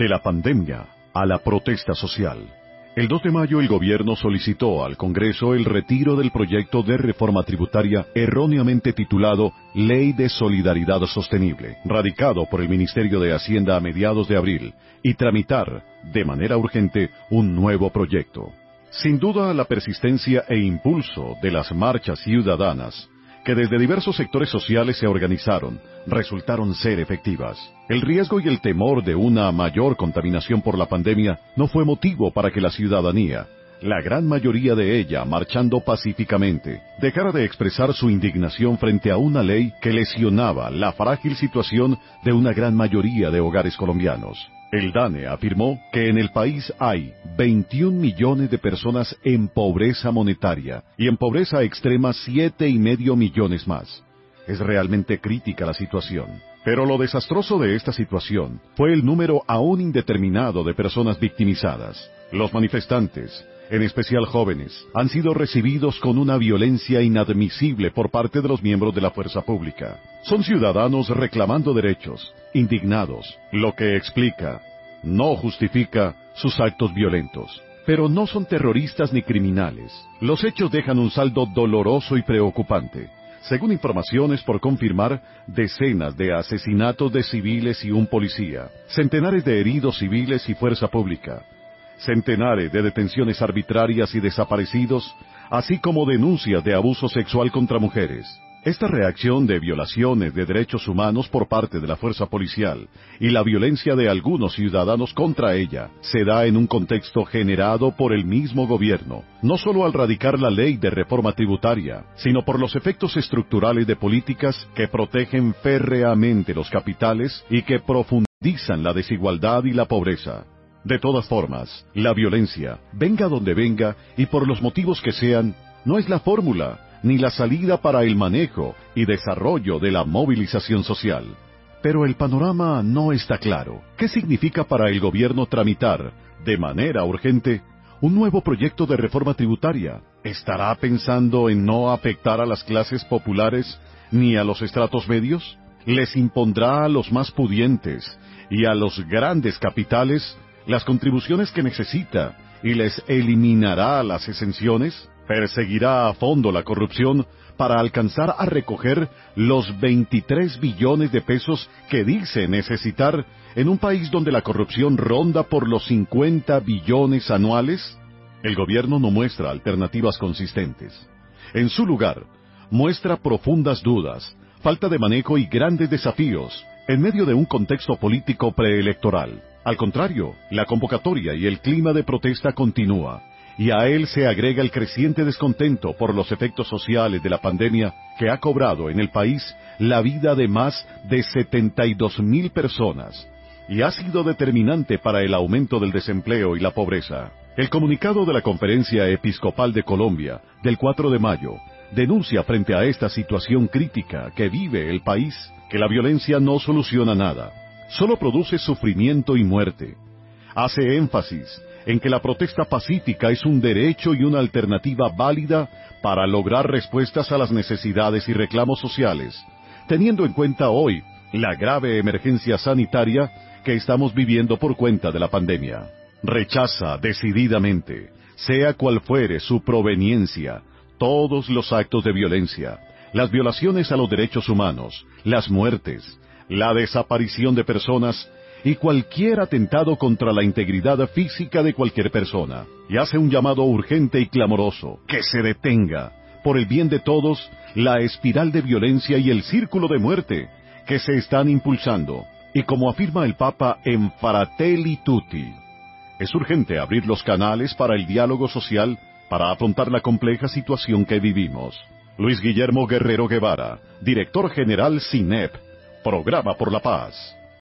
De la pandemia a la protesta social. El 2 de mayo el gobierno solicitó al Congreso el retiro del proyecto de reforma tributaria erróneamente titulado Ley de Solidaridad Sostenible, radicado por el Ministerio de Hacienda a mediados de abril, y tramitar, de manera urgente, un nuevo proyecto. Sin duda, la persistencia e impulso de las marchas ciudadanas que desde diversos sectores sociales se organizaron, resultaron ser efectivas. El riesgo y el temor de una mayor contaminación por la pandemia no fue motivo para que la ciudadanía, la gran mayoría de ella marchando pacíficamente, dejara de expresar su indignación frente a una ley que lesionaba la frágil situación de una gran mayoría de hogares colombianos. El DANE afirmó que en el país hay 21 millones de personas en pobreza monetaria y en pobreza extrema siete y medio millones más. Es realmente crítica la situación. Pero lo desastroso de esta situación fue el número aún indeterminado de personas victimizadas. Los manifestantes, en especial jóvenes, han sido recibidos con una violencia inadmisible por parte de los miembros de la fuerza pública. Son ciudadanos reclamando derechos, indignados, lo que explica, no justifica sus actos violentos. Pero no son terroristas ni criminales. Los hechos dejan un saldo doloroso y preocupante. Según informaciones por confirmar, decenas de asesinatos de civiles y un policía, centenares de heridos civiles y fuerza pública, centenares de detenciones arbitrarias y desaparecidos, así como denuncias de abuso sexual contra mujeres. Esta reacción de violaciones de derechos humanos por parte de la fuerza policial y la violencia de algunos ciudadanos contra ella se da en un contexto generado por el mismo gobierno, no solo al radicar la ley de reforma tributaria, sino por los efectos estructurales de políticas que protegen férreamente los capitales y que profundizan la desigualdad y la pobreza. De todas formas, la violencia, venga donde venga y por los motivos que sean, no es la fórmula, ni la salida para el manejo y desarrollo de la movilización social. Pero el panorama no está claro. ¿Qué significa para el gobierno tramitar, de manera urgente, un nuevo proyecto de reforma tributaria? ¿Estará pensando en no afectar a las clases populares ni a los estratos medios? ¿Les impondrá a los más pudientes y a los grandes capitales las contribuciones que necesita y les eliminará las exenciones? ¿Perseguirá a fondo la corrupción para alcanzar a recoger los 23 billones de pesos que dice necesitar en un país donde la corrupción ronda por los 50 billones anuales? El gobierno no muestra alternativas consistentes. En su lugar, muestra profundas dudas, falta de manejo y grandes desafíos en medio de un contexto político preelectoral. Al contrario, la convocatoria y el clima de protesta continúa, y a él se agrega el creciente descontento por los efectos sociales de la pandemia que ha cobrado en el país la vida de más de 72 mil personas y ha sido determinante para el aumento del desempleo y la pobreza. El comunicado de la Conferencia Episcopal de Colombia del 4 de mayo denuncia frente a esta situación crítica que vive el país que la violencia no soluciona nada solo produce sufrimiento y muerte. Hace énfasis en que la protesta pacífica es un derecho y una alternativa válida para lograr respuestas a las necesidades y reclamos sociales, teniendo en cuenta hoy la grave emergencia sanitaria que estamos viviendo por cuenta de la pandemia. Rechaza decididamente, sea cual fuere su proveniencia, todos los actos de violencia, las violaciones a los derechos humanos, las muertes, la desaparición de personas y cualquier atentado contra la integridad física de cualquier persona, y hace un llamado urgente y clamoroso, que se detenga, por el bien de todos, la espiral de violencia y el círculo de muerte que se están impulsando, y como afirma el Papa en Fratelli Tutti, es urgente abrir los canales para el diálogo social para afrontar la compleja situación que vivimos. Luis Guillermo Guerrero Guevara, director general CINEP, Programa por la Paz.